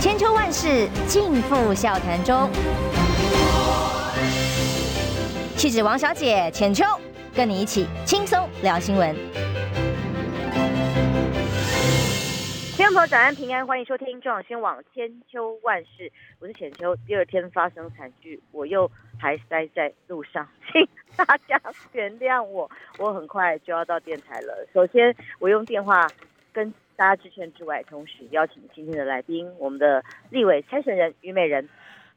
千秋万世尽付笑谈中。气质王小姐浅秋，跟你一起轻松聊新闻。听众朋友早安平安，欢迎收听中广新网千秋万世，我是浅秋。第二天发生惨剧，我又还塞在路上，请大家原谅我。我很快就要到电台了。首先，我用电话跟大家致歉之外，同时邀请今天的来宾，我们的立委参选人虞美人。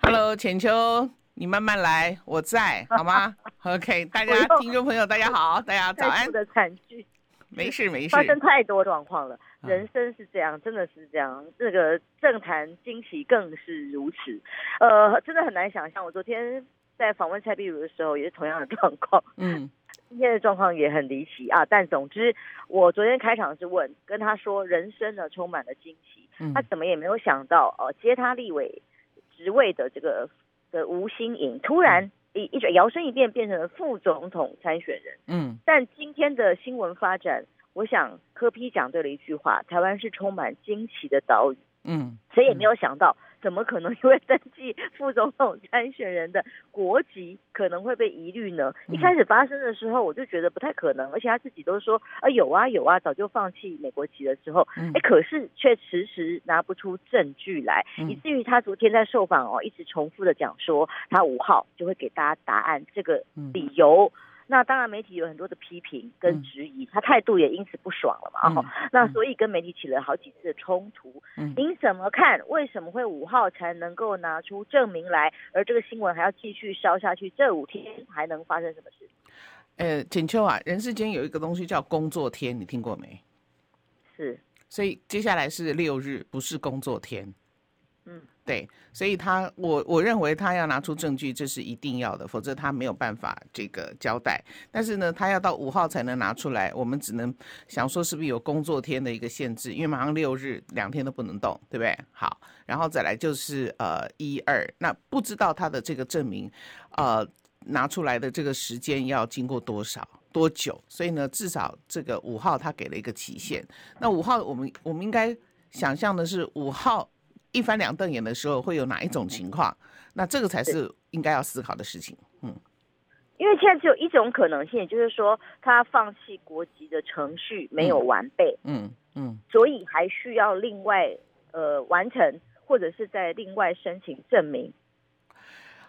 Hello，浅秋。你慢慢来，我在，好吗？OK，大家听众朋友，大家好，大家早安。的惨剧，没事 没事，发生太多状况了，人生是这样，真的是这样。这个政坛惊奇更是如此，呃，真的很难想象。我昨天在访问蔡碧如的时候，也是同样的状况。嗯，今天的状况也很离奇啊。但总之，我昨天开场是问，跟他说，人生呢充满了惊奇。他怎么也没有想到，呃，接他立委职位的这个。的吴欣颖突然一一转摇身一变，变成了副总统参选人。嗯，但今天的新闻发展，我想柯批讲对了一句话：台湾是充满惊奇的岛屿。嗯，谁也没有想到。怎么可能 因为登记副总统参选人的国籍可能会被疑虑呢？一开始发生的时候，我就觉得不太可能，而且他自己都说啊有啊有啊，早就放弃美国籍的时候，哎，可是却迟迟拿不出证据来，以至于他昨天在受访哦，一直重复的讲说他五号就会给大家答案，这个理由。那当然，媒体有很多的批评跟质疑，他态度也因此不爽了嘛。哦，那所以跟媒体起了好几次的冲突。您怎么看？为什么会五号才能够拿出证明来，而这个新闻还要继续烧下去？这五天还能发生什么事？呃，锦秋啊，人世间有一个东西叫工作天，你听过没？是。所以接下来是六日，不是工作天。对，所以他我我认为他要拿出证据，这是一定要的，否则他没有办法这个交代。但是呢，他要到五号才能拿出来，我们只能想说是不是有工作天的一个限制，因为马上六日两天都不能动，对不对？好，然后再来就是呃一二，那不知道他的这个证明，呃拿出来的这个时间要经过多少多久？所以呢，至少这个五号他给了一个期限。那五号我们我们应该想象的是五号。一翻两瞪眼的时候会有哪一种情况？那这个才是应该要思考的事情。嗯，因为现在只有一种可能性，就是说他放弃国籍的程序没有完备。嗯嗯，所以还需要另外呃完成，或者是在另外申请证明。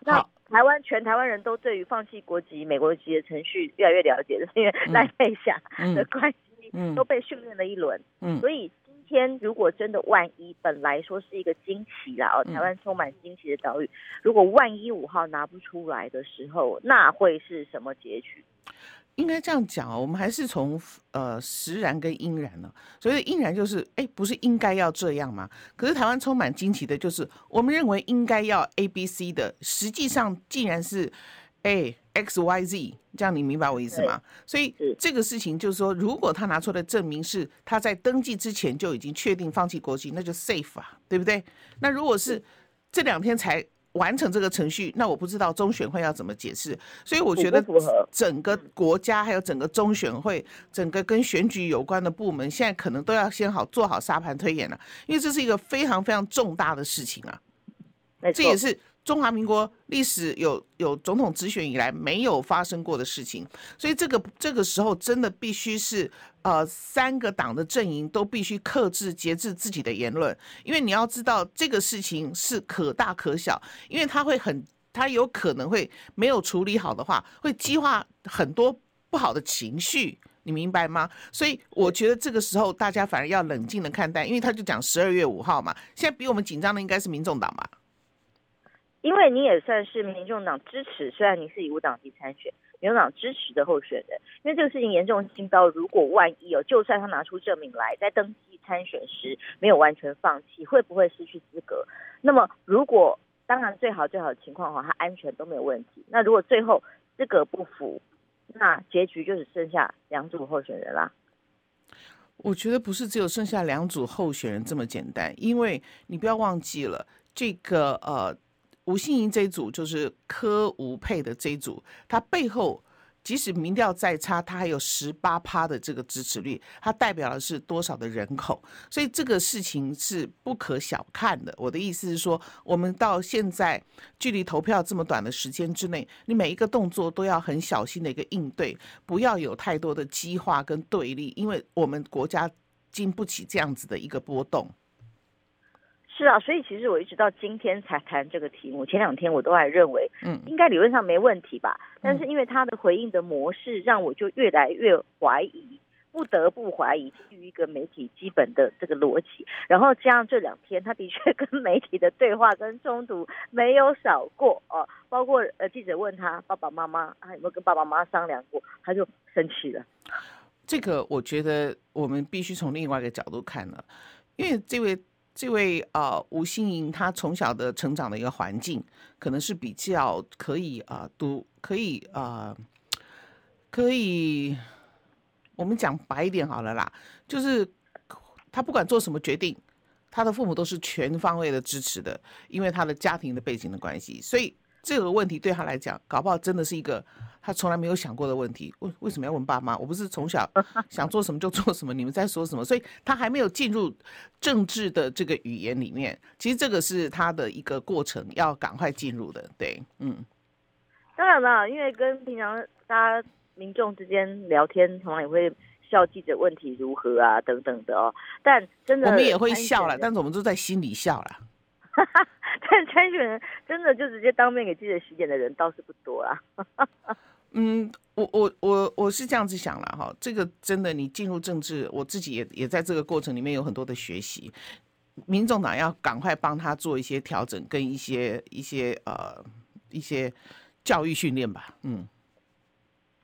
那台湾全台湾人都对于放弃国籍、美国籍的程序越来越了解了，因为赖佩霞的关系都被训练了一轮。嗯，所以。天，如果真的万一，本来说是一个惊奇啦，哦，台湾充满惊奇的岛屿，如果万一五号拿不出来的时候，那会是什么结局？应该这样讲哦，我们还是从呃实然跟应然呢，所以应然就是，哎，不是应该要这样吗？可是台湾充满惊奇的，就是我们认为应该要 A B C 的，实际上竟然是。哎，X Y Z，这样你明白我意思吗？所以这个事情就是说，如果他拿出来的证明是他在登记之前就已经确定放弃国籍，那就 safe 啊，对不对？那如果是这两天才完成这个程序，那我不知道中选会要怎么解释。所以我觉得整个国家还有整个中选会，整个跟选举有关的部门，现在可能都要先好做好沙盘推演了，因为这是一个非常非常重大的事情啊，这也是。中华民国历史有有总统直选以来没有发生过的事情，所以这个这个时候真的必须是呃三个党的阵营都必须克制节制自己的言论，因为你要知道这个事情是可大可小，因为他会很他有可能会没有处理好的话，会激化很多不好的情绪，你明白吗？所以我觉得这个时候大家反而要冷静的看待，因为他就讲十二月五号嘛，现在比我们紧张的应该是民众党吧。因为你也算是民众党支持，虽然你是以无党籍参选，民众党支持的候选人。因为这个事情严重性到，如果万一哦，就算他拿出证明来，在登记参选时没有完全放弃，会不会失去资格？那么如果当然最好最好的情况的话，他安全都没有问题。那如果最后资格不符，那结局就只剩下两组候选人啦。我觉得不是只有剩下两组候选人这么简单，因为你不要忘记了这个呃。吴欣盈这一组就是柯吴配的这一组，他背后即使民调再差，他还有十八趴的这个支持率，它代表的是多少的人口？所以这个事情是不可小看的。我的意思是说，我们到现在距离投票这么短的时间之内，你每一个动作都要很小心的一个应对，不要有太多的激化跟对立，因为我们国家经不起这样子的一个波动。是啊，所以其实我一直到今天才谈这个题目。前两天我都还认为，嗯，应该理论上没问题吧。嗯、但是因为他的回应的模式，让我就越来越怀疑，不得不怀疑基于一个媒体基本的这个逻辑。然后加上这两天，他的确跟媒体的对话跟冲突没有少过哦、啊。包括呃记者问他爸爸妈妈还有没有跟爸爸妈妈商量过，他就生气了。这个我觉得我们必须从另外一个角度看了，因为这位。这位呃吴心莹，她从小的成长的一个环境，可能是比较可以啊、呃、读，可以啊、呃，可以，我们讲白一点好了啦，就是她不管做什么决定，她的父母都是全方位的支持的，因为她的家庭的背景的关系，所以。这个问题对他来讲，搞不好真的是一个他从来没有想过的问题。为为什么要问爸妈？我不是从小 想做什么就做什么？你们在说什么？所以他还没有进入政治的这个语言里面。其实这个是他的一个过程，要赶快进入的。对，嗯。当然了，因为跟平常大家民众之间聊天，同样也会笑记者问题如何啊等等的哦。但真的，我们也会笑了，但是我们都在心里笑了。但参选人真的就直接当面给记者洗脸的人倒是不多啊。嗯，我我我我是这样子想了哈，这个真的你进入政治，我自己也也在这个过程里面有很多的学习。民众党要赶快帮他做一些调整跟一些一些呃一些教育训练吧，嗯。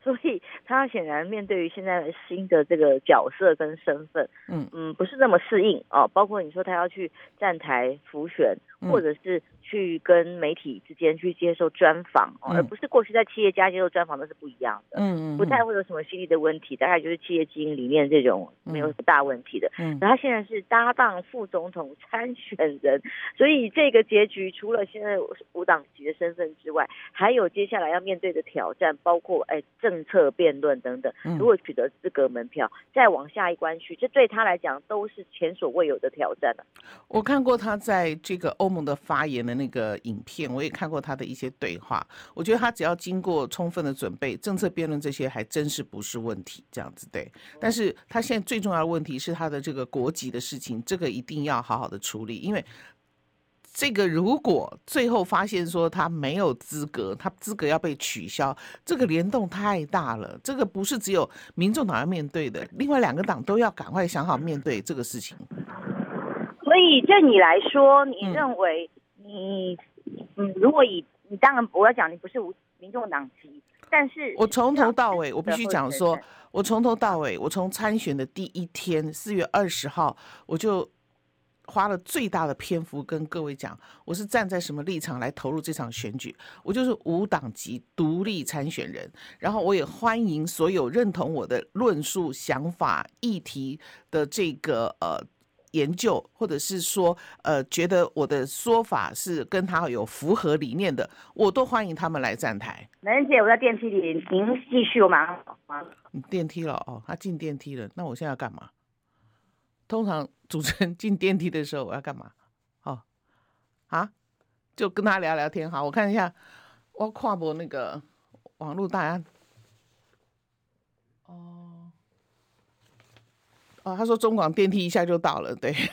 所以他显然面对于现在新的这个角色跟身份，嗯嗯，不是那么适应哦。包括你说他要去站台浮选，或者是。去跟媒体之间去接受专访，而不是过去在企业家接受专访，那是不一样的。嗯嗯，不太会有什么心理的问题，大概就是企业经营里面这种没有什么大问题的。嗯，然后他现在是搭档副总统参选人，所以这个结局除了现在无党籍的身份之外，还有接下来要面对的挑战，包括哎政策辩论等等。如果取得资格门票，再往下一关去，这对他来讲都是前所未有的挑战了。我看过他在这个欧盟的发言的。那个影片我也看过他的一些对话，我觉得他只要经过充分的准备，政策辩论这些还真是不是问题，这样子对。但是他现在最重要的问题是他的这个国籍的事情，这个一定要好好的处理，因为这个如果最后发现说他没有资格，他资格要被取消，这个联动太大了，这个不是只有民众党要面对的，另外两个党都要赶快想好面对这个事情。所以，对你来说，你认为你，嗯，如果以你当然我要讲，你不是无民众党籍，但是我从头到尾，我必须讲说，我从头到尾，我从参选的第一天，四月二十号，我就花了最大的篇幅跟各位讲，我是站在什么立场来投入这场选举，我就是无党籍独立参选人，然后我也欢迎所有认同我的论述、想法、议题的这个呃。研究，或者是说，呃，觉得我的说法是跟他有符合理念的，我都欢迎他们来站台。美人姐，我在电梯里，您继续，我马上走。你电梯了哦，他进电梯了，那我现在要干嘛？通常 主持人进电梯的时候，我要干嘛？哦，啊，就跟他聊聊天。好，我看一下，我跨过那个网络大家。哦。哦，他说中广电梯一下就到了，对。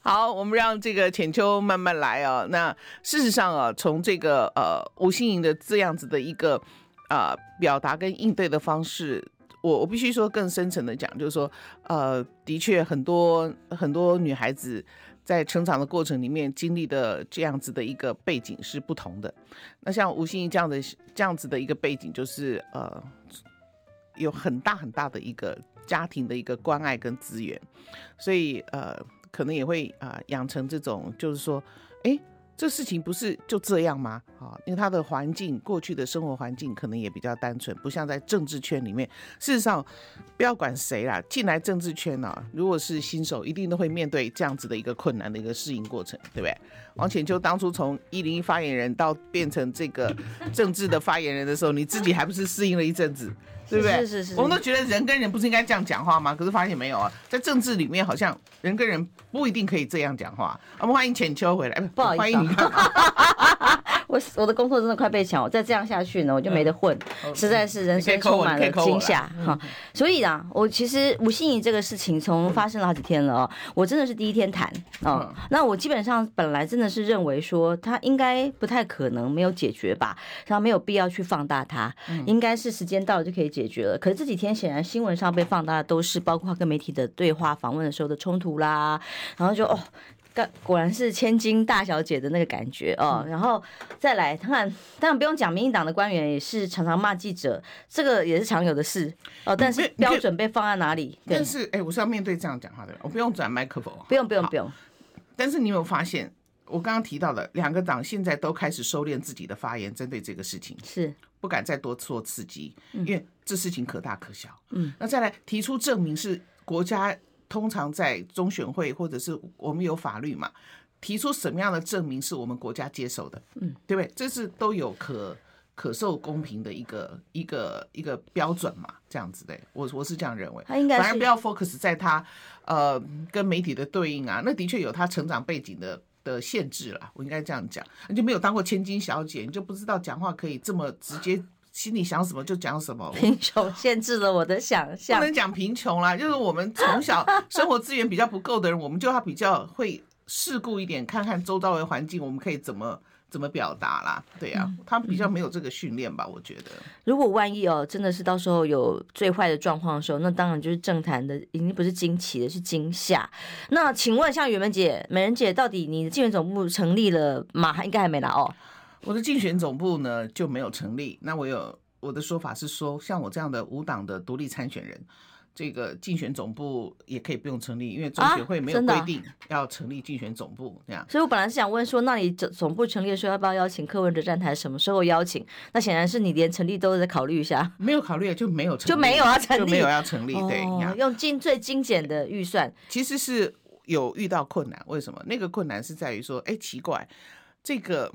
好，我们让这个浅秋慢慢来哦。那事实上啊，从这个呃吴欣盈的这样子的一个啊、呃、表达跟应对的方式，我我必须说更深层的讲，就是说呃，的确很多很多女孩子在成长的过程里面经历的这样子的一个背景是不同的。那像吴欣盈这样的这样子的一个背景，就是呃。有很大很大的一个家庭的一个关爱跟资源，所以呃，可能也会啊、养成这种，就是说，哎，这事情不是就这样吗？啊，因为他的环境，过去的生活环境可能也比较单纯，不像在政治圈里面。事实上，不要管谁啦，进来政治圈呢、啊，如果是新手，一定都会面对这样子的一个困难的一个适应过程，对不对？王浅秋当初从一零一发言人到变成这个政治的发言人的时候，你自己还不是适应了一阵子？对不对？是是是，我们都觉得人跟人不是应该这样讲话吗？可是发现没有啊，在政治里面好像人跟人不一定可以这样讲话。我们欢迎浅秋回来，不好意思，欢迎你。我我的工作真的快被抢，我再这样下去呢，我就没得混，嗯、实在是人生充满了惊吓哈。所以啊，我其实吴欣怡这个事情从发生了好几天了哦，我真的是第一天谈哦。嗯、那我基本上本来真的是认为说他应该不太可能没有解决吧，然后没有必要去放大它，应该是时间到了就可以解决了。可是这几天显然新闻上被放大的都是包括跟媒体的对话、访问的时候的冲突啦，然后就哦。果然是千金大小姐的那个感觉哦，嗯、然后再来，当然当然不用讲，民进党的官员也是常常骂记者，这个也是常有的事哦。但是标准被放在哪里？但是哎，我是要面对这样讲话的人，我不用转麦克风，不用不用不用。但是你有没有发现，我刚刚提到的两个党现在都开始收敛自己的发言，针对这个事情是不敢再多做刺激，嗯、因为这事情可大可小。嗯，那再来提出证明是国家。通常在中选会或者是我们有法律嘛，提出什么样的证明是我们国家接受的，嗯，对不对？这是都有可可受公平的一个一个一个标准嘛，这样子的，我我是这样认为。他应该，反而不要 focus 在他呃跟媒体的对应啊，那的确有他成长背景的的限制了，我应该这样讲。你就没有当过千金小姐，你就不知道讲话可以这么直接。心里想什么就讲什么，贫穷限制了我的想象。不能讲贫穷啦，就是我们从小 生活资源比较不够的人，我们就要比较会世故一点，看看周遭的环境，我们可以怎么怎么表达啦。对呀、啊，他们比较没有这个训练吧？我觉得。如果万一哦，真的是到时候有最坏的状况的时候，那当然就是政坛的已经不是惊奇的，是惊吓。那请问，像宇文姐、美人姐，到底你的竞选总部成立了吗？还应该还没来哦。我的竞选总部呢就没有成立。那我有我的说法是说，像我这样的无党的独立参选人，这个竞选总部也可以不用成立，因为中选会没有规定要成立竞选总部这样。所以我本来是想问说，那你总总部成立的时候要不要邀请柯文哲站台？什么时候邀请？那显然是你连成立都在考虑一下。没有考虑就没有成立，就没有 要成立，就没有要成立。对，哦、用精最精简的预算，其实是有遇到困难。为什么？那个困难是在于说，哎，奇怪，这个。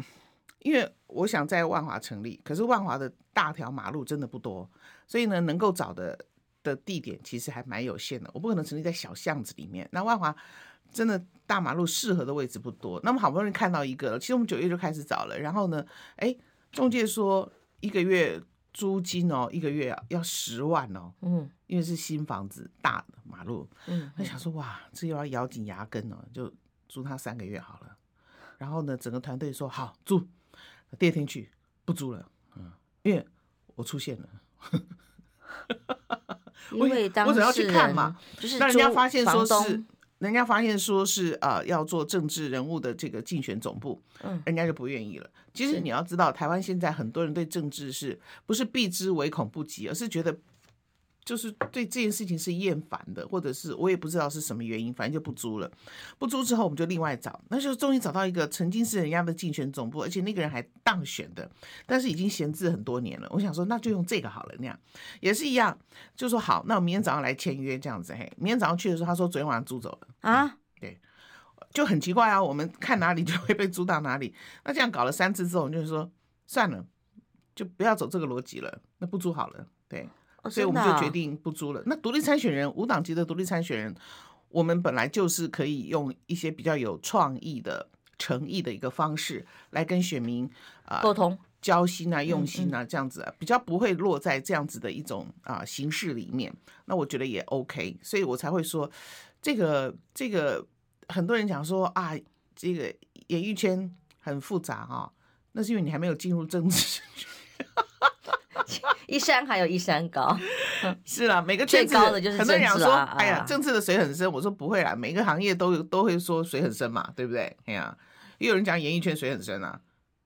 因为我想在万华成立，可是万华的大条马路真的不多，所以呢，能够找的的地点其实还蛮有限的。我不可能成立在小巷子里面。那万华真的大马路适合的位置不多。那么好不容易看到一个了，其实我们九月就开始找了。然后呢，哎，中介说一个月租金哦，一个月要十万哦，嗯，因为是新房子，大的马路，嗯，他想说哇，这又要咬紧牙根哦，就租他三个月好了。然后呢，整个团队说好租。第二天去不租了，嗯，因为我出现了，因为当我只要去看嘛，就是让人家发现说是，人家发现说是啊、呃，要做政治人物的这个竞选总部，嗯，人家就不愿意了。其实你要知道，台湾现在很多人对政治是不是避之唯恐不及，而是觉得。就是对这件事情是厌烦的，或者是我也不知道是什么原因，反正就不租了。不租之后，我们就另外找，那就终于找到一个曾经是人家的竞选总部，而且那个人还当选的，但是已经闲置很多年了。我想说，那就用这个好了。那样也是一样，就说好，那我明天早上来签约这样子。嘿，明天早上去的时候，他说昨天晚上租走了啊。对，就很奇怪啊。我们看哪里就会被租到哪里。那这样搞了三次之后，我们就是说算了，就不要走这个逻辑了，那不租好了。对。所以我们就决定不租了。那独立参选人，无党籍的独立参选人，我们本来就是可以用一些比较有创意的、诚意的一个方式来跟选民啊沟通、交心啊、用心啊，这样子比较不会落在这样子的一种啊形式里面。那我觉得也 OK，所以我才会说这个这个很多人讲说啊，这个演艺圈很复杂啊，那是因为你还没有进入政治。一山还有一山高，是啦，每个圈子最高的就是政治啊。很多人说，哎呀，政治的水很深。我说不会啦，每个行业都有都会说水很深嘛，对不对？哎呀，也有人讲演艺圈水很深啊，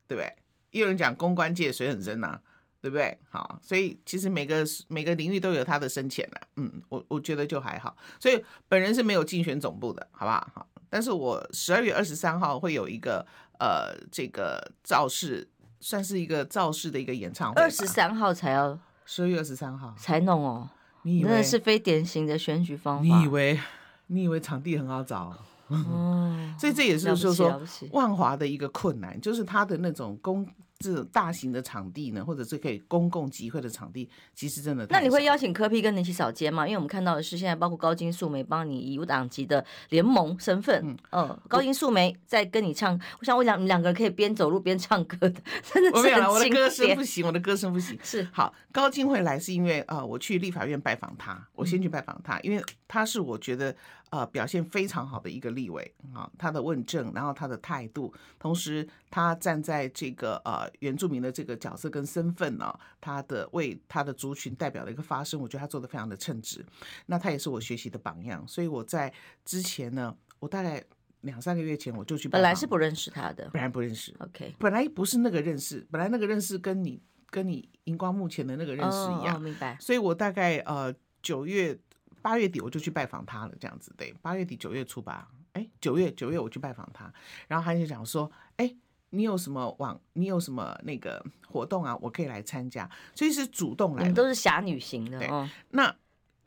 对不对？也有人讲公关界水很深呐，对不对？好，所以其实每个每个领域都有它的深浅啦。嗯，我我觉得就还好。所以本人是没有竞选总部的，好不好？好，但是我十二月二十三号会有一个。呃这个造势，算是一个造势的一个演唱会。二十三号才要，十二月二十三号才弄哦。你以为真的是非典型的选举方法？你以为你以为场地很好找？哦，所以这也是就是说万华的一个困难，就是他的那种公。这种大型的场地呢，或者是可以公共集会的场地，其实真的。那你会邀请柯 P 跟你一起扫街吗？因为我们看到的是，现在包括高金素梅帮你以无党籍的联盟身份，嗯，呃、高金素梅在跟你唱。我想，我想你们两个人可以边走路边唱歌的，真的是。我没有，我的歌声不行，我的歌声不行。是好，高金会来是因为呃，我去立法院拜访他，我先去拜访他，嗯、因为他是我觉得。呃，表现非常好的一个立委啊，他的问政，然后他的态度，同时他站在这个呃原住民的这个角色跟身份呢，他的为他的族群代表的一个发声，我觉得他做的非常的称职。那他也是我学习的榜样，所以我在之前呢，我大概两三个月前我就去，本来是不认识他的，本来不认识，OK，本来不是那个认识，本来那个认识跟你跟你荧光幕前的那个认识一样，oh, oh, 明白。所以我大概呃九月。八月底我就去拜访他了，这样子对。八月底九月初吧，哎，九月九月我去拜访他，然后他就讲说，哎，你有什么网，你有什么那个活动啊，我可以来参加，所以是主动来。都是侠女型的，对。那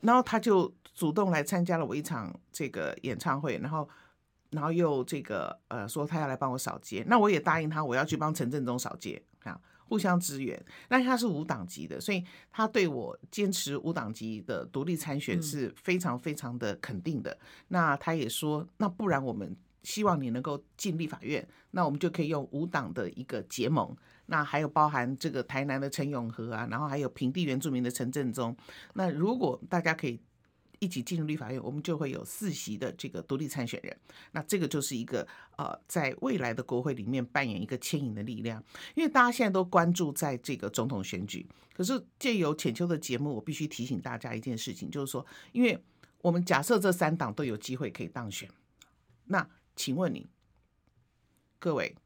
然后他就主动来参加了我一场这个演唱会，然后然后又这个呃说他要来帮我扫街，那我也答应他，我要去帮陈振中扫街，啊。互相支援，那他是无党籍的，所以他对我坚持无党籍的独立参选是非常非常的肯定的。嗯、那他也说，那不然我们希望你能够进立法院，那我们就可以用无党的一个结盟。那还有包含这个台南的陈永和啊，然后还有平地原住民的陈振中。那如果大家可以。一起进入立法院，我们就会有四席的这个独立参选人。那这个就是一个呃，在未来的国会里面扮演一个牵引的力量。因为大家现在都关注在这个总统选举，可是借由浅秋的节目，我必须提醒大家一件事情，就是说，因为我们假设这三党都有机会可以当选，那请问你各位，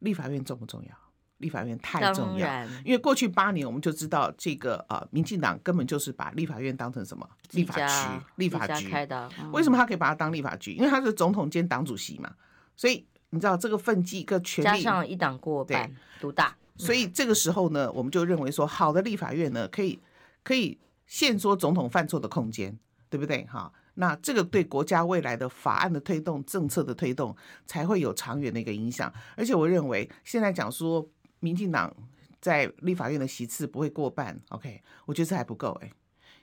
立法院重不重要？立法院太重要，因为过去八年我们就知道这个呃，民进党根本就是把立法院当成什么立法局、立法局开的。为什么他可以把它当立法局？因为他是总统兼党主席嘛，所以你知道这个分际跟权力加上一党过半独大，所以这个时候呢，我们就认为说，好的立法院呢，可以可以限缩总统犯错的空间，对不对？哈，那这个对国家未来的法案的推动、政策的推动才会有长远的一个影响。而且我认为现在讲说。民进党在立法院的席次不会过半，OK，我觉得这还不够哎，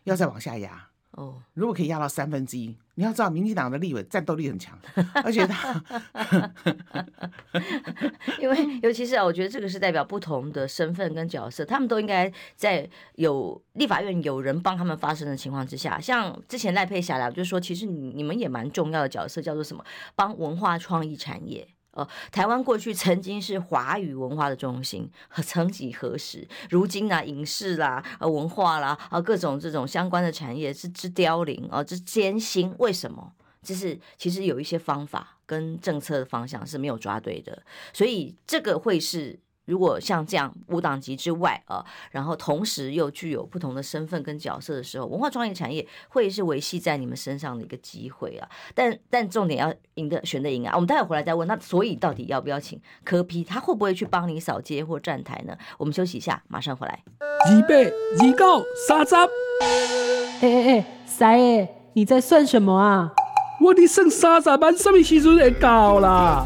要再往下压哦。如果可以压到三分之一，你要知道民进党的立委战斗力很强，而且他，因为尤其是啊，我觉得这个是代表不同的身份跟角色，他们都应该在有立法院有人帮他们发声的情况之下，像之前赖佩霞来，就是说其实你你们也蛮重要的角色，叫做什么？帮文化创意产业。呃，台湾过去曾经是华语文化的中心，曾几何时，如今啊，影视啦、呃，文化啦，啊，各种这种相关的产业是之凋零啊，之艰辛。为什么？就是其实有一些方法跟政策的方向是没有抓对的，所以这个会是。如果像这样无党籍之外啊，然后同时又具有不同的身份跟角色的时候，文化创意产业会是维系在你们身上的一个机会啊。但但重点要赢的选的赢啊。我们待会回来再问。那所以到底要不要请柯批他会不会去帮你扫街或站台呢？我们休息一下，马上回来。二八二九三十。哎哎哎，三爷，你在算什么啊？我的剩三十万，什么时阵会到啦？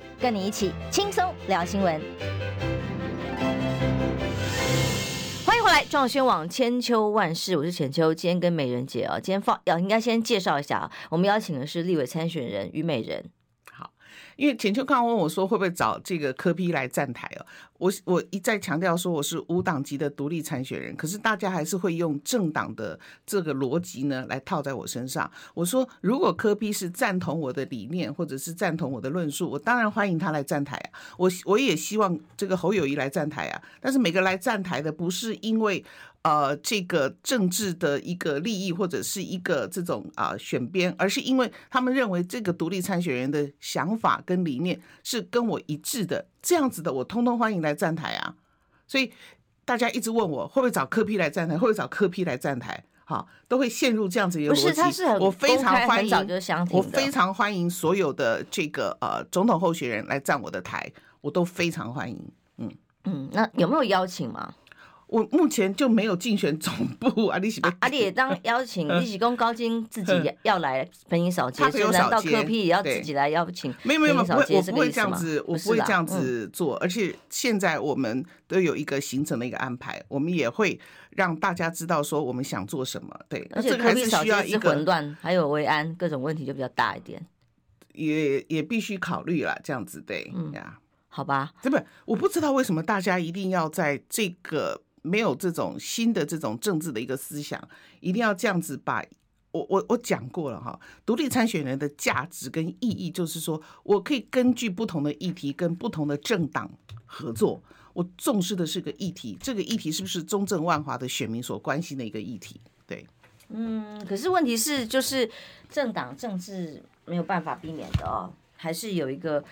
跟你一起轻松聊新闻。欢迎回来，撞宣网千秋万世，我是浅秋。今天跟美人姐啊，今天放要应该先介绍一下啊。我们邀请的是立委参选人虞美人。因为浅秋刚问我说会不会找这个柯 P 来站台哦，我我一再强调说我是无党籍的独立参选人，可是大家还是会用政党的这个逻辑呢来套在我身上。我说如果柯 P 是赞同我的理念或者是赞同我的论述，我当然欢迎他来站台啊。我我也希望这个侯友宜来站台啊。但是每个来站台的不是因为。呃，这个政治的一个利益或者是一个这种啊、呃、选边，而是因为他们认为这个独立参选人的想法跟理念是跟我一致的，这样子的我通通欢迎来站台啊。所以大家一直问我会不会找柯批来站台，会不会找柯批来站台，好，都会陷入这样子一个逻辑。不是，他是很我非常欢迎，我非常欢迎所有的这个呃总统候选人来站我的台，我都非常欢迎。嗯嗯，那有没有邀请吗？我目前就没有竞选总部啊，你是啊，你也当邀请你喜公高金自己要来陪你扫街，所以难道柯 P 也要自己来邀请？没有没有没有，我不会这样子，我不会这样子做。而且现在我们都有一个行程的一个安排，我们也会让大家知道说我们想做什么。对，而且柯 P 扫街是混乱，还有维安各种问题就比较大一点，也也必须考虑了。这样子对，嗯呀，好吧，这不，我不知道为什么大家一定要在这个。没有这种新的这种政治的一个思想，一定要这样子把我我我讲过了哈，独立参选人的价值跟意义就是说，我可以根据不同的议题跟不同的政党合作，我重视的是个议题，这个议题是不是中正万华的选民所关心的一个议题？对，嗯，可是问题是就是政党政治没有办法避免的哦，还是有一个。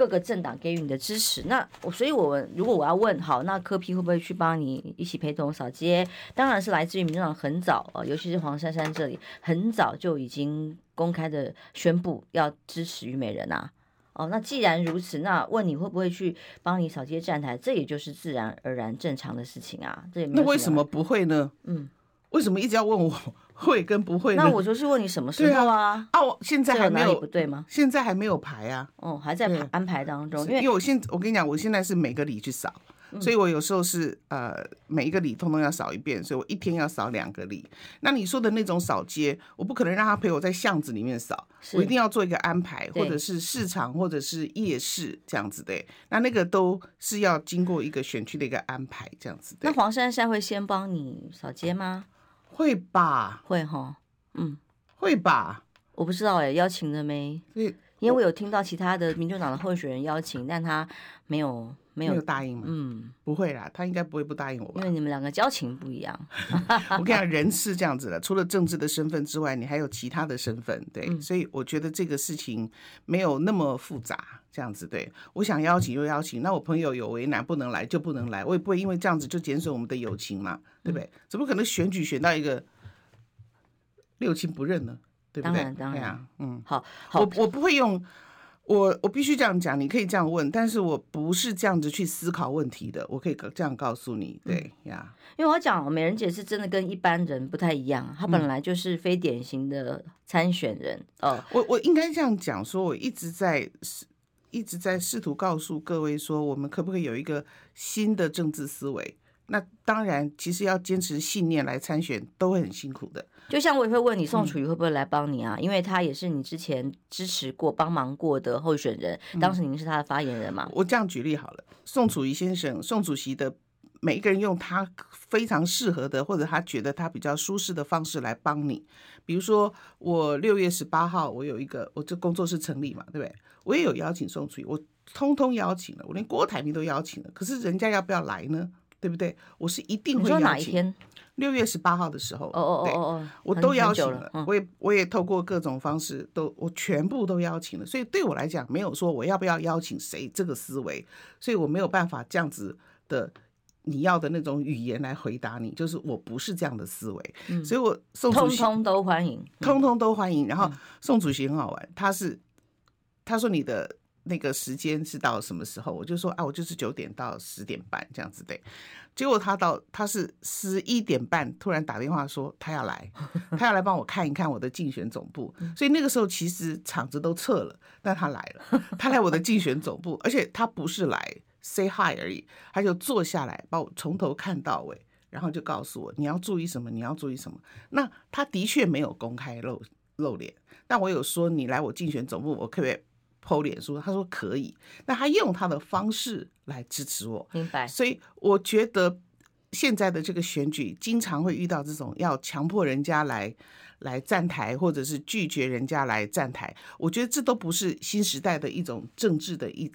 各个政党给予你的支持，那我所以，我如果我要问，好，那柯 P 会不会去帮你一起陪同扫街？当然是来自于民众党很早啊，尤其是黄珊珊这里很早就已经公开的宣布要支持虞美人啊。哦，那既然如此，那问你会不会去帮你扫街站台？这也就是自然而然正常的事情啊。这也没有。那为什么不会呢？嗯，为什么一直要问我？会跟不会？那我就是问你什么时候啊？啊，我现在还没有不对吗？现在还没有排啊。哦，还在排安排当中。因为因为我现我跟你讲，我现在是每个里去扫，所以我有时候是呃每一个里通通要扫一遍，所以我一天要扫两个里。那你说的那种扫街，我不可能让他陪我在巷子里面扫，我一定要做一个安排，或者是市场，或者是夜市这样子的。那那个都是要经过一个选区的一个安排，这样子。那黄珊珊会先帮你扫街吗？会吧，会哈，嗯，会吧，我不知道哎，邀请了没？因为我有听到其他的民主党的候选人邀请，但他没有没有，答应吗？嗯，不会啦，他应该不会不答应我吧？因为你们两个交情不一样。我跟你讲，人是这样子的，除了政治的身份之外，你还有其他的身份，对，嗯、所以我觉得这个事情没有那么复杂，这样子对。我想邀请就邀请，那我朋友有为难不能来就不能来，我也不会因为这样子就减损我们的友情嘛，对不对？嗯、怎么可能选举选到一个六亲不认呢？对不对？当然，当然，啊、嗯，好，好，我我不会用，我我必须这样讲，你可以这样问，但是我不是这样子去思考问题的，我可以这样告诉你，对呀，嗯、因为我讲美人姐是真的跟一般人不太一样，她本来就是非典型的参选人，哦、嗯，我我应该这样讲，说我一直在一直在试图告诉各位说，我们可不可以有一个新的政治思维？那当然，其实要坚持信念来参选都会很辛苦的。就像我也会问你，宋楚瑜会不会来帮你啊？嗯、因为他也是你之前支持过、帮忙过的候选人，当时您是他的发言人嘛？我这样举例好了，宋楚瑜先生，宋主席的每一个人用他非常适合的，或者他觉得他比较舒适的方式来帮你。比如说，我六月十八号，我有一个我这工作室成立嘛，对不对？我也有邀请宋楚瑜，我通通邀请了，我连郭台铭都邀请了，可是人家要不要来呢？对不对？我是一定会邀请。哪一天？六月十八号的时候。哦哦哦哦，我都邀请了。我也我也透过各种方式都我全部都邀请了。所以对我来讲，没有说我要不要邀请谁这个思维，所以我没有办法这样子的你要的那种语言来回答你。就是我不是这样的思维。嗯。所以我宋主席通通都欢迎，通通都欢迎。然后宋主席很好玩，他是他说你的。那个时间是到什么时候？我就说啊，我就是九点到十点半这样子对。结果他到他是十一点半突然打电话说他要来，他要来帮我看一看我的竞选总部。所以那个时候其实场子都撤了，但他来了，他来我的竞选总部，而且他不是来 say hi 而已，他就坐下来把我从头看到尾，然后就告诉我你要注意什么，你要注意什么。那他的确没有公开露露脸，但我有说你来我竞选总部，我可不可以？PO 脸书，他说可以，那他用他的方式来支持我，明白。所以我觉得现在的这个选举，经常会遇到这种要强迫人家来来站台，或者是拒绝人家来站台，我觉得这都不是新时代的一种政治的一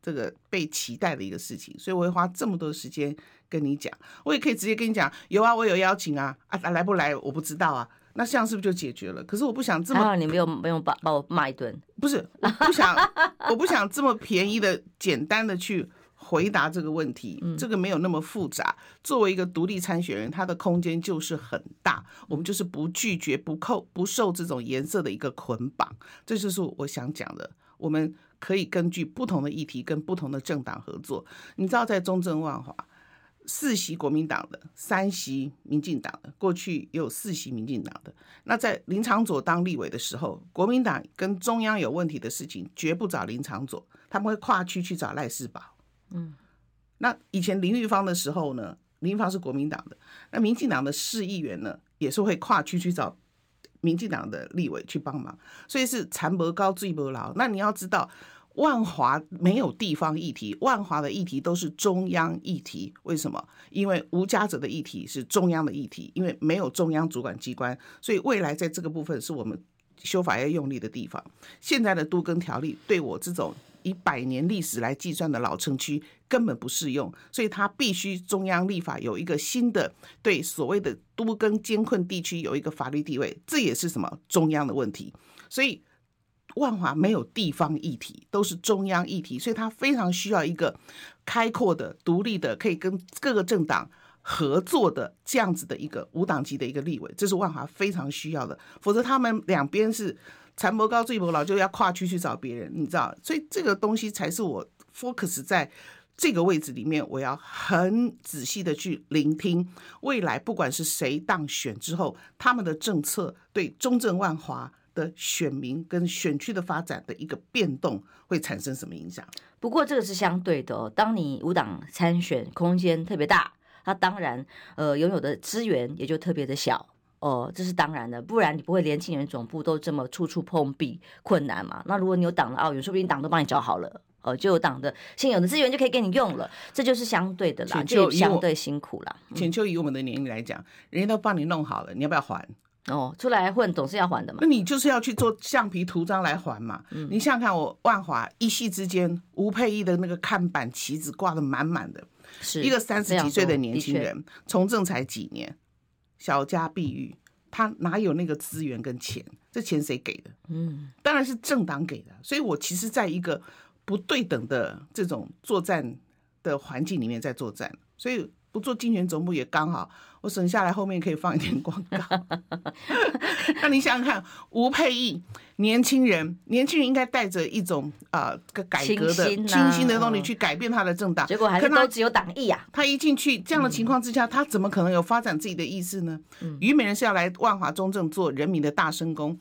这个被期待的一个事情，所以我会花这么多时间跟你讲，我也可以直接跟你讲，有啊，我有邀请啊，啊来不来我不知道啊。那这样是不是就解决了？可是我不想这么，啊、你没有没有把把我骂一顿，不是，我不想，我不想这么便宜的、简单的去回答这个问题。这个没有那么复杂。作为一个独立参选人，他的空间就是很大。我们就是不拒绝、不扣、不受这种颜色的一个捆绑。这就是我想讲的。我们可以根据不同的议题跟不同的政党合作。你知道，在中正万华。四席国民党的，三席民进党的，过去也有四席民进党的。那在林长佐当立委的时候，国民党跟中央有问题的事情，绝不找林长佐，他们会跨区去找赖世宝。嗯，那以前林玉芳的时候呢，林玉芳是国民党的，那民进党的市议员呢，也是会跨区去找民进党的立委去帮忙，所以是田无高水无流。那你要知道。万华没有地方议题，万华的议题都是中央议题。为什么？因为无家者的议题是中央的议题，因为没有中央主管机关，所以未来在这个部分是我们修法要用力的地方。现在的都更条例对我这种以百年历史来计算的老城区根本不适用，所以它必须中央立法有一个新的对所谓的都更艰困地区有一个法律地位，这也是什么中央的问题，所以。万华没有地方议题，都是中央议题，所以他非常需要一个开阔的、独立的，可以跟各个政党合作的这样子的一个无党籍的一个立委，这是万华非常需要的。否则他们两边是残谋高最谋老，就要跨区去找别人，你知道？所以这个东西才是我 focus 在这个位置里面，我要很仔细的去聆听未来，不管是谁当选之后，他们的政策对中正万华。的选民跟选区的发展的一个变动会产生什么影响？不过这个是相对的哦。当你无党参选空间特别大，那当然呃拥有的资源也就特别的小哦，这是当然的。不然你不会年轻人总部都这么处处碰壁困难嘛？那如果你有党的奥运，说不定党都帮你找好了哦，就有党的现有的资源就可以给你用了，这就是相对的啦，就相对辛苦啦。浅秋以我们的年龄来讲，人家都帮你弄好了，你要不要还？哦，出来混总是要还的嘛。那你就是要去做橡皮图章来还嘛。嗯，你想想看，我万华一夕之间，吴佩义的那个看板旗子挂的满满的，是一个三十几岁的年轻人，从政才几年，小家碧玉，他哪有那个资源跟钱？这钱谁给的？嗯，当然是政党给的。所以我其实在一个不对等的这种作战的环境里面在作战，所以。不做竞选总部也刚好，我省下来后面可以放一点广告。那你想想看，吴佩益年轻人，年轻人应该带着一种啊个、呃、改革的清新的动力去改变他的政党，结果还是都只有党意啊。他一进去这样的情况之下，他怎么可能有发展自己的意思呢？虞美人是要来万华中正做人民的大声公，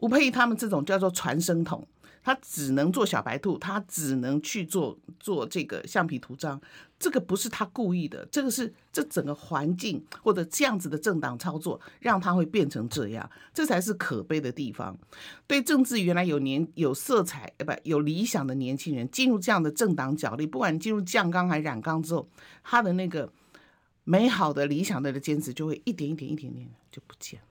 吴佩益他们这种叫做传声筒。他只能做小白兔，他只能去做做这个橡皮图章，这个不是他故意的，这个是这整个环境或者这样子的政党操作，让他会变成这样，这才是可悲的地方。对政治原来有年有色彩，不有理想的年轻人进入这样的政党角力，不管进入酱缸还染缸之后，他的那个美好的理想的的坚持就会一点一点一点点就不见了。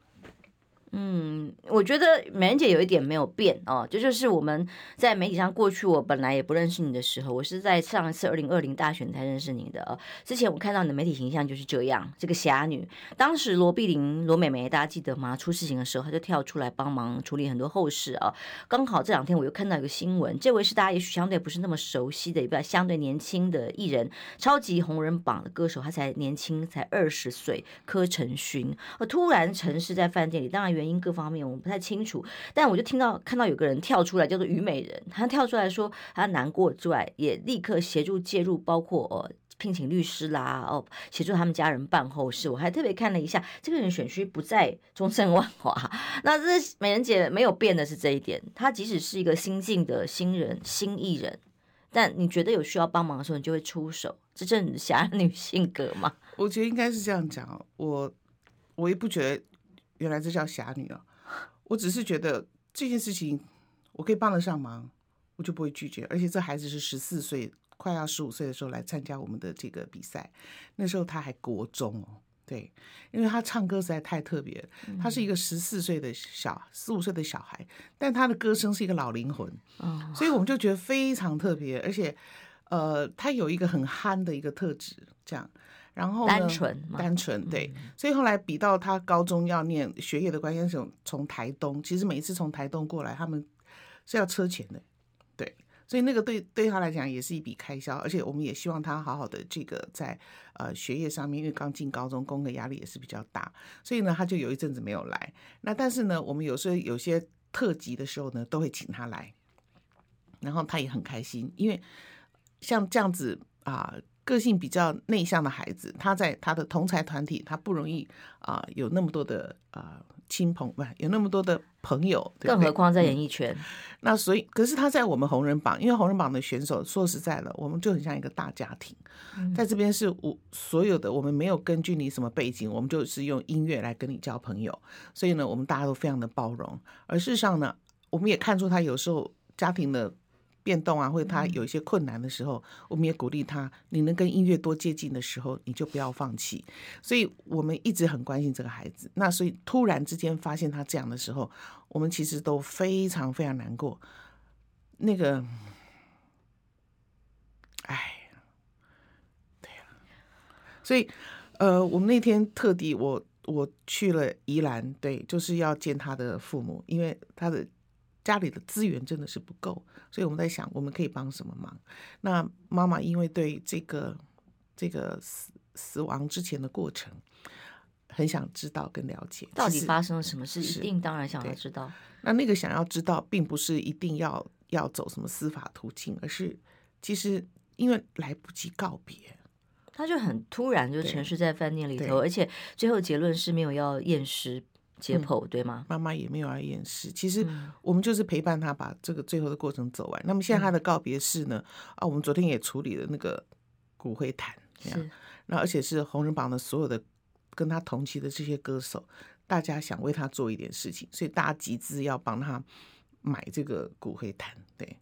嗯，我觉得美人姐有一点没有变哦，这就，是我们在媒体上过去，我本来也不认识你的时候，我是在上一次二零二零大选才认识你的哦。之前我看到你的媒体形象就是这样，这个侠女。当时罗碧玲、罗美眉，大家记得吗？出事情的时候，她就跳出来帮忙处理很多后事啊。刚好这两天我又看到一个新闻，这位是大家也许相对不是那么熟悉的，一个相对年轻的艺人，超级红人榜的歌手，他才年轻，才二十岁，柯承勋。突然沉尸在饭店里，当然。原因各方面我们不太清楚，但我就听到看到有个人跳出来叫做虞美人，他跳出来说他难过之外，也立刻协助介入，包括哦聘请律师啦，哦协助他们家人办后事。我还特别看了一下，这个人选区不在中正万华，那这美人姐没有变的是这一点，她即使是一个新进的新人新艺人，但你觉得有需要帮忙的时候，你就会出手，这正侠女性格嘛？我觉得应该是这样讲，我我也不觉得。原来这叫侠女啊！我只是觉得这件事情我可以帮得上忙，我就不会拒绝。而且这孩子是十四岁，快要十五岁的时候来参加我们的这个比赛，那时候他还国中哦。对，因为他唱歌实在太特别，他是一个十四岁的小四五岁的小孩，但他的歌声是一个老灵魂，所以我们就觉得非常特别，而且，呃，他有一个很憨的一个特质，这样，然后单纯，单纯，对，所以后来比到他高中要念学业的关系，从从台东，其实每一次从台东过来，他们是要车钱的。对所以那个对对他来讲也是一笔开销，而且我们也希望他好好的这个在呃学业上面，因为刚进高中，功课压力也是比较大，所以呢他就有一阵子没有来。那但是呢，我们有时候有些特辑的时候呢，都会请他来，然后他也很开心，因为像这样子啊。个性比较内向的孩子，他在他的同才团体，他不容易啊、呃，有那么多的啊亲朋，不有那么多的朋友，对对，更何况在演艺圈。嗯、那所以，可是他在我们红人榜，因为红人榜的选手，说实在的，我们就很像一个大家庭，嗯、在这边是我所有的，我们没有根据你什么背景，我们就是用音乐来跟你交朋友，所以呢，我们大家都非常的包容。而事实上呢，我们也看出他有时候家庭的。变动啊，或者他有一些困难的时候，我们也鼓励他。你能跟音乐多接近的时候，你就不要放弃。所以我们一直很关心这个孩子。那所以突然之间发现他这样的时候，我们其实都非常非常难过。那个，哎，对呀。所以，呃，我们那天特地我我去了宜兰，对，就是要见他的父母，因为他的。家里的资源真的是不够，所以我们在想，我们可以帮什么忙？那妈妈因为对这个这个死死亡之前的过程很想知道跟了解，到底发生了什么事，一定当然想要知道。那那个想要知道，并不是一定要要走什么司法途径，而是其实因为来不及告别，他就很突然就沉睡在饭店里头，而且最后结论是没有要验尸。解剖、嗯、对吗？妈妈也没有要验尸，其实我们就是陪伴他把这个最后的过程走完。嗯、那么现在他的告别式呢？啊，我们昨天也处理了那个骨灰坛，这样。是那而且是红人榜的所有的跟他同期的这些歌手，大家想为他做一点事情，所以大家集资要帮他买这个骨灰坛，对。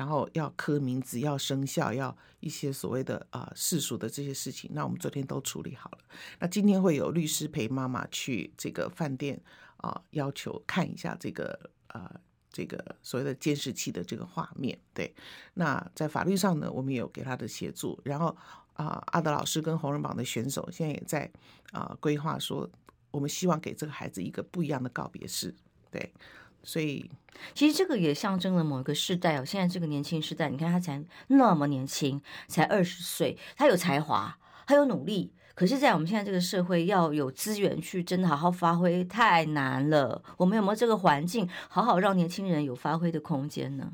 然后要刻名字，要生效，要一些所谓的啊世俗的这些事情，那我们昨天都处理好了。那今天会有律师陪妈妈去这个饭店啊，要求看一下这个啊这个所谓的监视器的这个画面。对，那在法律上呢，我们也有给他的协助。然后啊，阿德老师跟红人榜的选手现在也在啊规划说，我们希望给这个孩子一个不一样的告别式。对。所以，其实这个也象征了某一个世代哦。现在这个年轻世代，你看他才那么年轻，才二十岁，他有才华，他有努力。可是，在我们现在这个社会，要有资源去真的好好发挥，太难了。我们有没有这个环境，好好让年轻人有发挥的空间呢？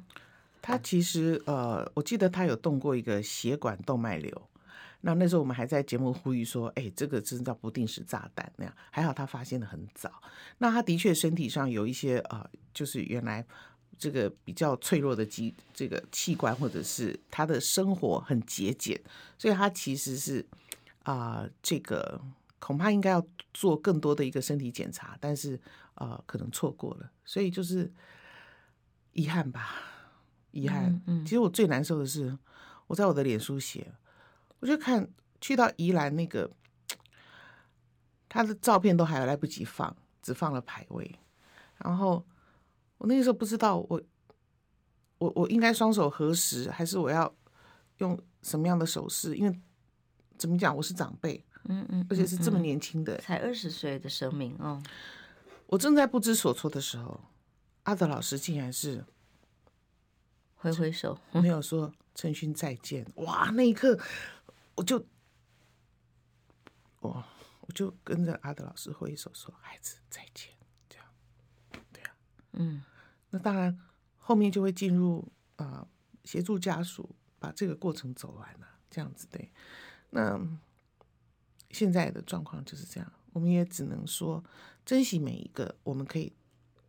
他其实呃，我记得他有动过一个血管动脉瘤。那那时候我们还在节目呼吁说，哎，这个真叫不定时炸弹那样。还好他发现的很早。那他的确身体上有一些啊、呃，就是原来这个比较脆弱的机这个器官，或者是他的生活很节俭，所以他其实是啊、呃，这个恐怕应该要做更多的一个身体检查，但是啊、呃，可能错过了，所以就是遗憾吧，遗憾。嗯，嗯其实我最难受的是，我在我的脸书写。我就看去到宜兰那个，他的照片都还来不及放，只放了牌位。然后我那个时候不知道我我我应该双手合十，还是我要用什么样的手势？因为怎么讲，我是长辈，嗯嗯，嗯，而且是这么年轻的，才二十岁的生命哦。我正在不知所措的时候，阿德老师竟然是挥挥手，没有说陈勋再见。哇，那一刻。我就，我我就跟着阿德老师挥手说：“孩子再见。”这样，对啊，嗯，那当然后面就会进入啊、呃，协助家属把这个过程走完了，这样子对。那现在的状况就是这样，我们也只能说珍惜每一个我们可以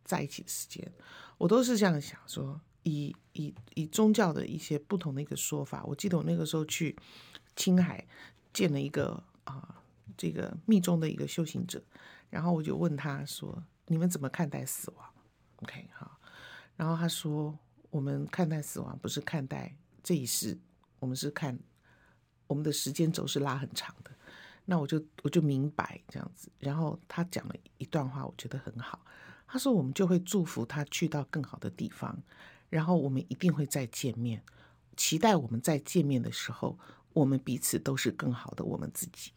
在一起的时间。我都是这样想说，以以以宗教的一些不同的一个说法。我记得我那个时候去。青海见了一个啊，这个密宗的一个修行者，然后我就问他说：“你们怎么看待死亡？”OK 哈，然后他说：“我们看待死亡不是看待这一世，我们是看我们的时间轴是拉很长的。那我就我就明白这样子。然后他讲了一段话，我觉得很好。他说：“我们就会祝福他去到更好的地方，然后我们一定会再见面，期待我们再见面的时候，我们彼此都是更好的我们自己。”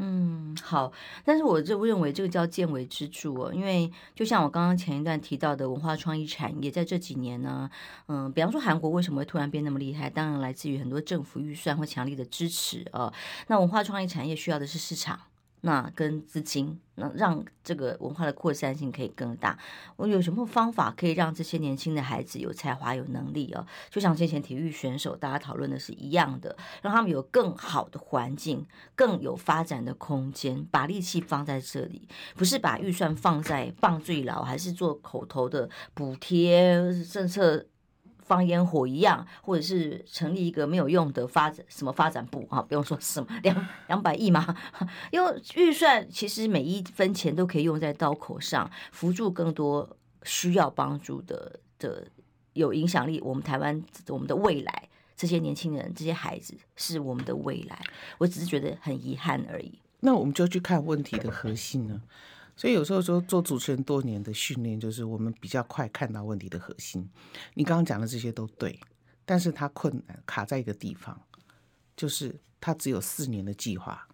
嗯，好，但是我就认为这个叫见微知著哦，因为就像我刚刚前一段提到的文化创意产业，在这几年呢，嗯，比方说韩国为什么会突然变那么厉害，当然来自于很多政府预算或强力的支持哦。那文化创意产业需要的是市场。那跟资金，那让这个文化的扩散性可以更大。我有什么方法可以让这些年轻的孩子有才华、有能力哦？就像之前体育选手大家讨论的是一样的，让他们有更好的环境、更有发展的空间，把力气放在这里，不是把预算放在棒最老，还是做口头的补贴政策。放烟火一样，或者是成立一个没有用的发展什么发展部啊？不用说什么两两百亿嘛，因为预算其实每一分钱都可以用在刀口上，扶助更多需要帮助的的有影响力。我们台湾我们的未来，这些年轻人这些孩子是我们的未来。我只是觉得很遗憾而已。那我们就去看问题的核心呢？所以有时候说做主持人多年的训练，就是我们比较快看到问题的核心。你刚刚讲的这些都对，但是他困难卡在一个地方，就是他只有四年的计划。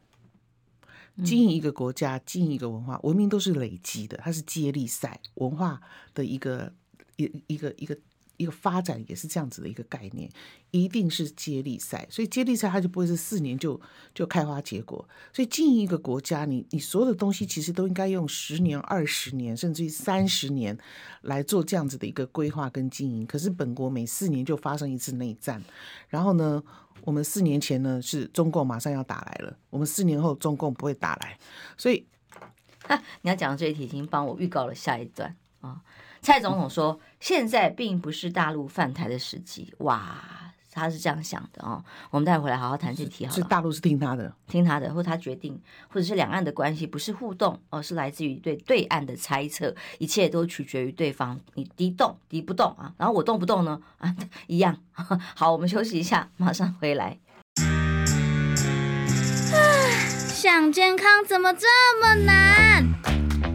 经营一个国家，经营一个文化，文明都是累积的，它是接力赛，文化的一个一一个一个。一个发展也是这样子的一个概念，一定是接力赛，所以接力赛它就不会是四年就就开花结果。所以经营一个国家，你你所有的东西其实都应该用十年、二十年，甚至于三十年来做这样子的一个规划跟经营。可是本国每四年就发生一次内战，然后呢，我们四年前呢是中共马上要打来了，我们四年后中共不会打来，所以，你要讲的这一题已经帮我预告了下一段啊。蔡总统说：“现在并不是大陆犯台的时机。”哇，他是这样想的哦。我们待会回来好好谈这题好了。是大陆是听他的，听他的，或他决定，或者是两岸的关系不是互动，而是来自于对对岸的猜测。一切都取决于对方，你敌动敌不动啊？然后我动不动呢？啊，一样。好，我们休息一下，马上回来。想健康怎么这么难？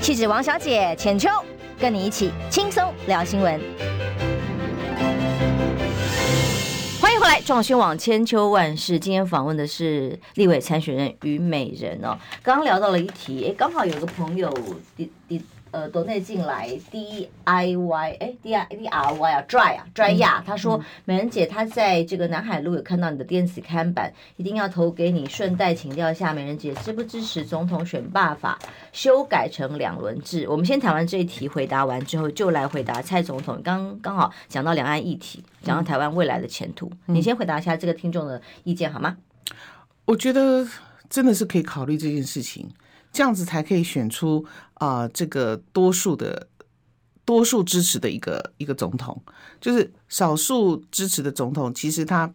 气质王小姐浅秋。跟你一起轻松聊新闻，欢迎回来，壮宣网千秋万事。今天访问的是立委参选人虞美人哦。刚刚聊到了一题，哎，刚好有个朋友，呃，抖内进来 D I Y 哎 D I D R Y 啊，dry 啊，dry 呀。他说，美人姐，她在这个南海路有看到你的电子看板，一定要投给你。顺带请教一下，美人姐支不支持总统选罢法修改成两轮制？我们先谈完这一题，回答完之后就来回答蔡总统。刚刚好讲到两岸议题，讲到台湾未来的前途，嗯、你先回答一下这个听众的意见好吗？我觉得真的是可以考虑这件事情。这样子才可以选出啊、呃，这个多数的多数支持的一个一个总统，就是少数支持的总统。其实他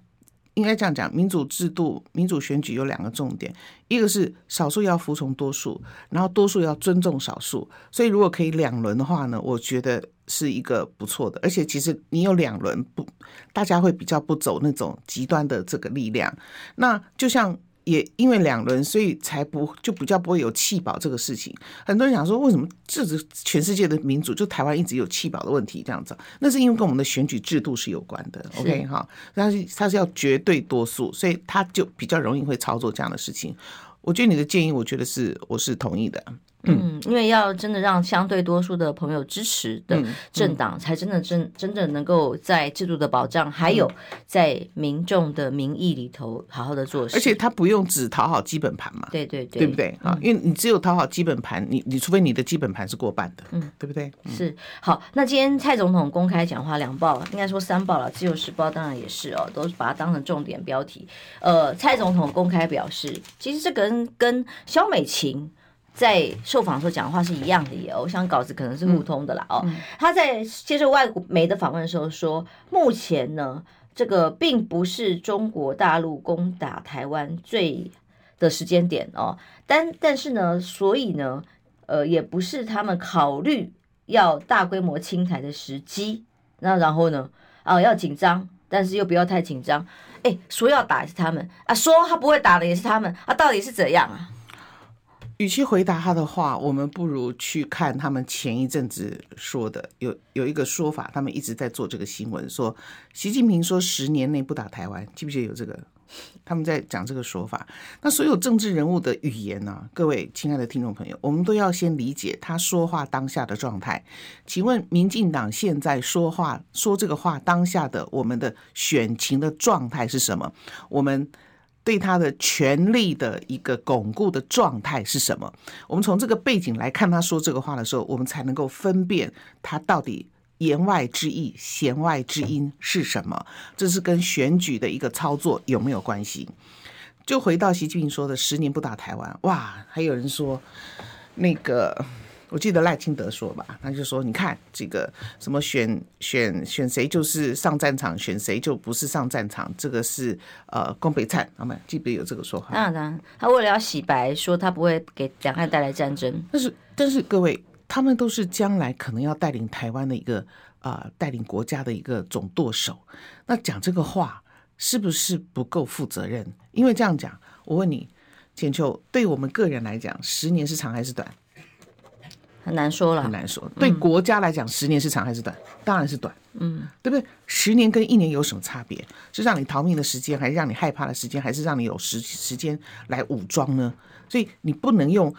应该这样讲，民主制度、民主选举有两个重点，一个是少数要服从多数，然后多数要尊重少数。所以如果可以两轮的话呢，我觉得是一个不错的。而且其实你有两轮不，大家会比较不走那种极端的这个力量。那就像。也因为两轮，所以才不就比较不会有弃保这个事情。很多人想说，为什么这是全世界的民主，就台湾一直有弃保的问题这样子？那是因为跟我们的选举制度是有关的。OK 哈，但是它是要绝对多数，所以他就比较容易会操作这样的事情。我觉得你的建议，我觉得是我是同意的。嗯，因为要真的让相对多数的朋友支持的政党，才真的真真的能够在制度的保障，还有在民众的民意里头好好的做事。而且他不用只讨好基本盘嘛，对对对，对不对啊？因为你只有讨好基本盘，你你除非你的基本盘是过半的，嗯，对不对？是好。那今天蔡总统公开讲话，两报应该说三报了，《自由时报》当然也是哦，都是把它当成重点标题。呃，蔡总统公开表示，其实这个跟跟萧美琴。在受访的时候讲话是一样的耶，我想稿子可能是互通的啦。哦，他在接受外媒的访问的时候说，目前呢，这个并不是中国大陆攻打台湾最的时间点哦，但但是呢，所以呢，呃，也不是他们考虑要大规模清台的时机。那然后呢，啊，要紧张，但是又不要太紧张。哎，说要打也是他们啊，说他不会打的也是他们啊，到底是怎样啊？与其回答他的话，我们不如去看他们前一阵子说的。有有一个说法，他们一直在做这个新闻，说习近平说十年内不打台湾，记不记得有这个？他们在讲这个说法。那所有政治人物的语言呢、各位亲爱的听众朋友，我们都要先理解他说话当下的状态。请问民进党现在说话说这个话当下的我们的选情的状态是什么？我们。对他的权力的一个巩固的状态是什么？我们从这个背景来看，他说这个话的时候，我们才能够分辨他到底言外之意、弦外之音是什么。这是跟选举的一个操作有没有关系？就回到习近平说的“十年不打台湾”，哇，还有人说那个。我记得赖清德说吧，他就说：“你看这个什么选选选谁就是上战场，选谁就不是上战场，这个是呃公北菜。他们？记不记得有这个说法？当然，他为了要洗白，说他不会给两岸带来战争。但是，但是各位，他们都是将来可能要带领台湾的一个啊、呃，带领国家的一个总舵手。那讲这个话是不是不够负责任？因为这样讲，我问你，浅秋，对我们个人来讲，十年是长还是短？”很难说了，很难说。对国家来讲，十年是长还是短？当然是短，嗯，对不对？十年跟一年有什么差别？是让你逃命的时间，还是让你害怕的时间，还是让你有时时间来武装呢？所以你不能用，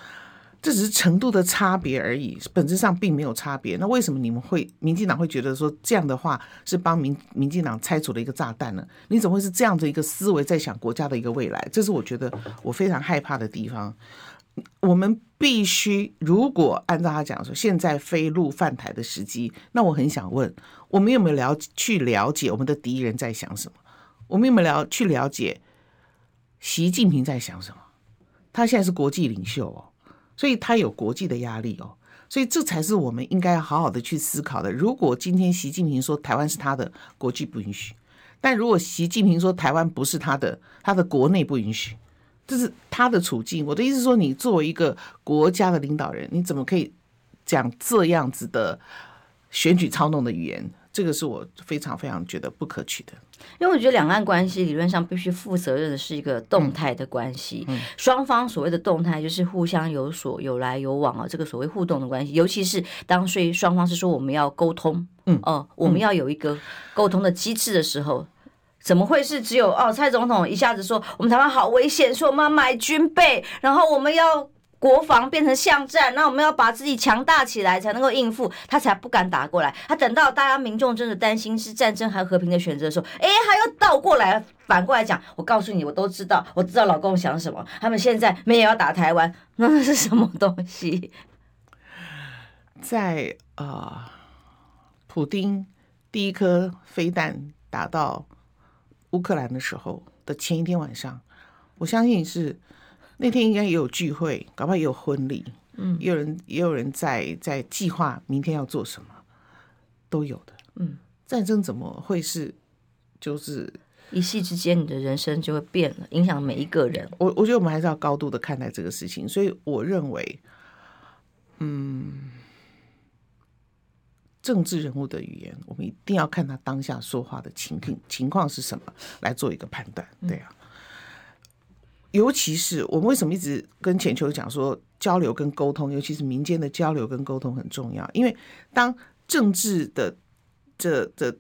这只是程度的差别而已，本质上并没有差别。那为什么你们会，民进党会觉得说这样的话是帮民民进党拆除了一个炸弹呢？你怎么会是这样的一个思维在想国家的一个未来？这是我觉得我非常害怕的地方。我们必须，如果按照他讲说，现在飞入犯台的时机，那我很想问，我们有没有了去了解我们的敌人在想什么？我们有没有了去了解习近平在想什么？他现在是国际领袖哦，所以他有国际的压力哦，所以这才是我们应该要好好的去思考的。如果今天习近平说台湾是他的，国际不允许；但如果习近平说台湾不是他的，他的国内不允许。这是他的处境。我的意思是说，你作为一个国家的领导人，你怎么可以讲这样子的选举操弄的语言？这个是我非常非常觉得不可取的。因为我觉得两岸关系理论上必须负责任的是一个动态的关系，双方所谓的动态就是互相有所有来有往啊，这个所谓互动的关系，尤其是当所以双方是说我们要沟通，嗯哦，我们要有一个沟通的机制的时候。怎么会是只有哦？蔡总统一下子说我们台湾好危险，说我们要买军备，然后我们要国防变成巷战，那我们要把自己强大起来才能够应付，他才不敢打过来。他等到大家民众真的担心是战争还是和平的选择的时候，哎，还要倒过来反过来讲。我告诉你，我都知道，我知道老公想什么。他们现在没有要打台湾，那是什么东西？在啊、呃，普丁第一颗飞弹打到。乌克兰的时候的前一天晚上，我相信是那天应该也有聚会，搞不好也有婚礼，嗯，也有人也有人在在计划明天要做什么，都有的，嗯，战争怎么会是就是一夕之间你的人生就会变了，影响每一个人。我我觉得我们还是要高度的看待这个事情，所以我认为，嗯。政治人物的语言，我们一定要看他当下说话的情境情况是什么，来做一个判断。对啊，尤其是我们为什么一直跟浅秋讲说交流跟沟通，尤其是民间的交流跟沟通很重要，因为当政治的这这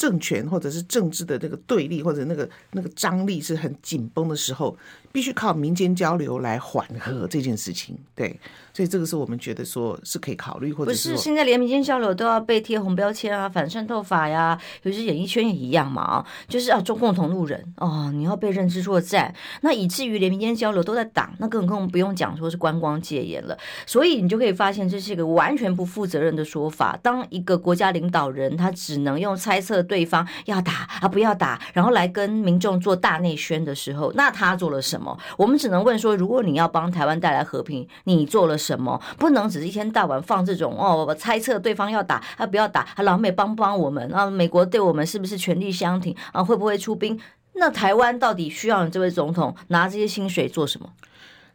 政权或者是政治的这个对立或者那个那个张力是很紧绷的时候，必须靠民间交流来缓和这件事情。对，所以这个是我们觉得说是可以考虑，或者是不是现在连民间交流都要被贴红标签啊，反渗透法呀，尤其是演艺圈也一样嘛啊，就是啊中共同路人哦，你要被认知作战，那以至于连民间交流都在挡，那更更不用讲说是观光戒严了。所以你就可以发现，这是一个完全不负责任的说法。当一个国家领导人，他只能用猜测对方要打啊不要打，然后来跟民众做大内宣的时候，那他做了什么？我们只能问说，如果你要帮台湾带来和平，你做了什么？不能只是一天到晚放这种哦，我猜测对方要打啊不要打，啊老美帮不帮我们啊，美国对我们是不是全力相挺啊？会不会出兵？那台湾到底需要你这位总统拿这些薪水做什么？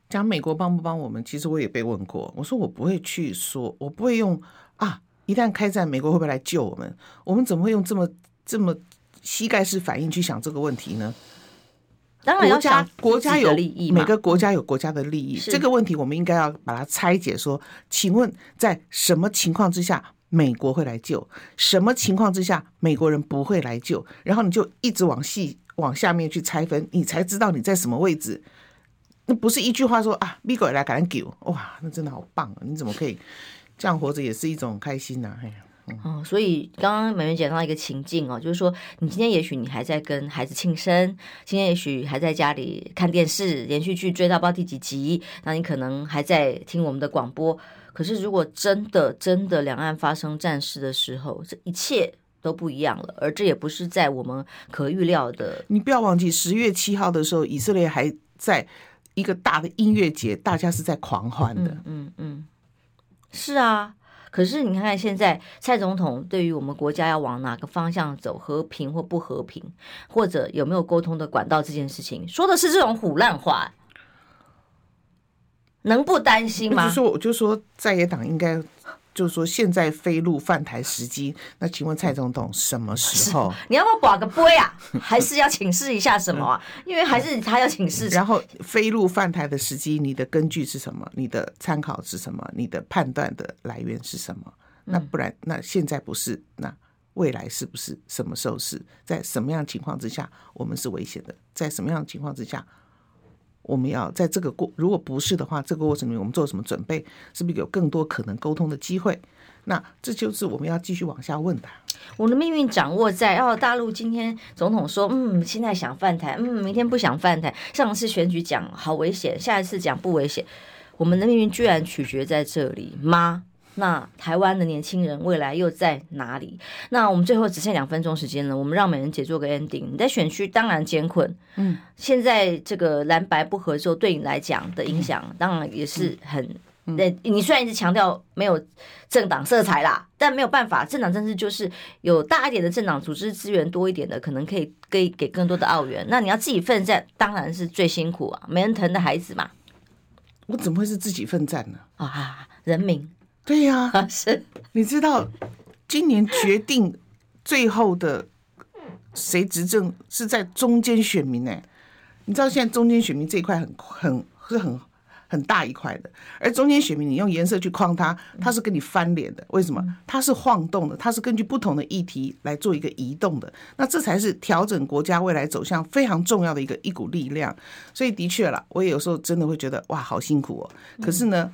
讲美国帮不帮我们？其实我也被问过，我说我不会去说，我不会用啊。一旦开战，美国会不会来救我们？我们怎么会用这么这么膝盖式反应去想这个问题呢？当然要想国家有利益，每个国家有国家的利益。这个问题我们应该要把它拆解。说，请问在什么情况之下美国会来救？什么情况之下美国人不会来救？然后你就一直往细往下面去拆分，你才知道你在什么位置。那不是一句话说啊，美国来赶紧救，哇，那真的好棒啊！你怎么可以？这样活着也是一种开心呐、啊，哎呀，嗯，哦、所以刚刚美伶讲到一个情境哦，就是说你今天也许你还在跟孩子庆生，今天也许还在家里看电视，连续剧追到不知道第几集，那你可能还在听我们的广播。可是如果真的真的两岸发生战事的时候，这一切都不一样了，而这也不是在我们可预料的。你不要忘记十月七号的时候，以色列还在一个大的音乐节，大家是在狂欢的，嗯嗯。嗯是啊，可是你看看现在蔡总统对于我们国家要往哪个方向走，和平或不和平，或者有没有沟通的管道这件事情，说的是这种虎烂话，能不担心吗？就说我就说在野党应该。就是说，现在飞入犯台时机，那请问蔡总统什么时候？你要不要挂个杯啊？还是要请示一下什么啊？因为还是他要请示。然后飞入犯台的时机，你的根据是什么？你的参考是什么？你的判断的来源是什么？那不然，那现在不是，那未来是不是？什么时候是？在什么样情况之下，我们是危险的？在什么样情况之下？我们要在这个过，如果不是的话，这个过程里面我们做什么准备？是不是有更多可能沟通的机会？那这就是我们要继续往下问的。我的命运掌握在哦，大陆今天总统说，嗯，现在想犯台，嗯，明天不想犯台。上次选举讲好危险，下一次讲不危险。我们的命运居然取决在这里吗？那台湾的年轻人未来又在哪里？那我们最后只剩两分钟时间了，我们让美人姐做个 ending。你在选区当然艰困，嗯，现在这个蓝白不合作对你来讲的影响，当然也是很。那、嗯、你虽然一直强调没有政党色彩啦，但没有办法，政党政治就是有大一点的政党组织资源多一点的，可能可以给给更多的澳元。那你要自己奋战，当然是最辛苦啊，没人疼的孩子嘛。我怎么会是自己奋战呢？啊，人民。对呀、啊，是，你知道，今年决定最后的谁执政是在中间选民呢？你知道现在中间选民这一块很很是很很大一块的，而中间选民你用颜色去框它，它是跟你翻脸的。为什么？它是晃动的，它是根据不同的议题来做一个移动的。那这才是调整国家未来走向非常重要的一个一股力量。所以的确了，我也有时候真的会觉得哇，好辛苦哦。可是呢。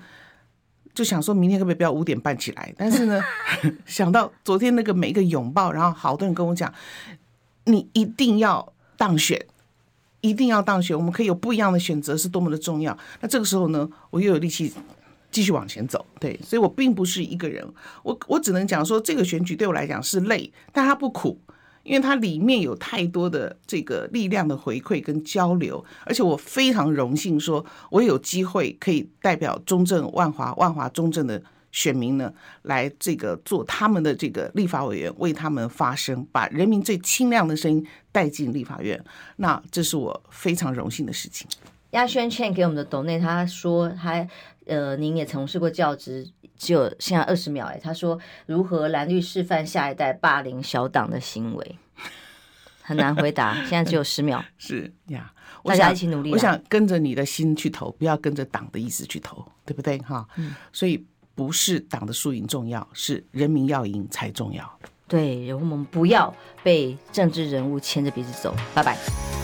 就想说明天可不可以不要五点半起来？但是呢，想到昨天那个每一个拥抱，然后好多人跟我讲，你一定要当选，一定要当选，我们可以有不一样的选择，是多么的重要。那这个时候呢，我又有力气继续往前走。对，所以我并不是一个人，我我只能讲说，这个选举对我来讲是累，但它不苦。因为它里面有太多的这个力量的回馈跟交流，而且我非常荣幸说，我有机会可以代表中正万华万华中正的选民呢，来这个做他们的这个立法委员，为他们发声，把人民最清亮的声音带进立法院。那这是我非常荣幸的事情。亚轩倩给我们的董内，他说他呃，您也从事过教职。只有现在二十秒哎，他说如何蓝绿示范下一代霸凌小党的行为，很难回答。现在只有十秒，是呀，大家一起努力。我想跟着你的心去投，不要跟着党的意思去投，对不对？哈，嗯，所以不是党的输赢重要，是人民要赢才重要。对，然后我们不要被政治人物牵着鼻子走。拜拜。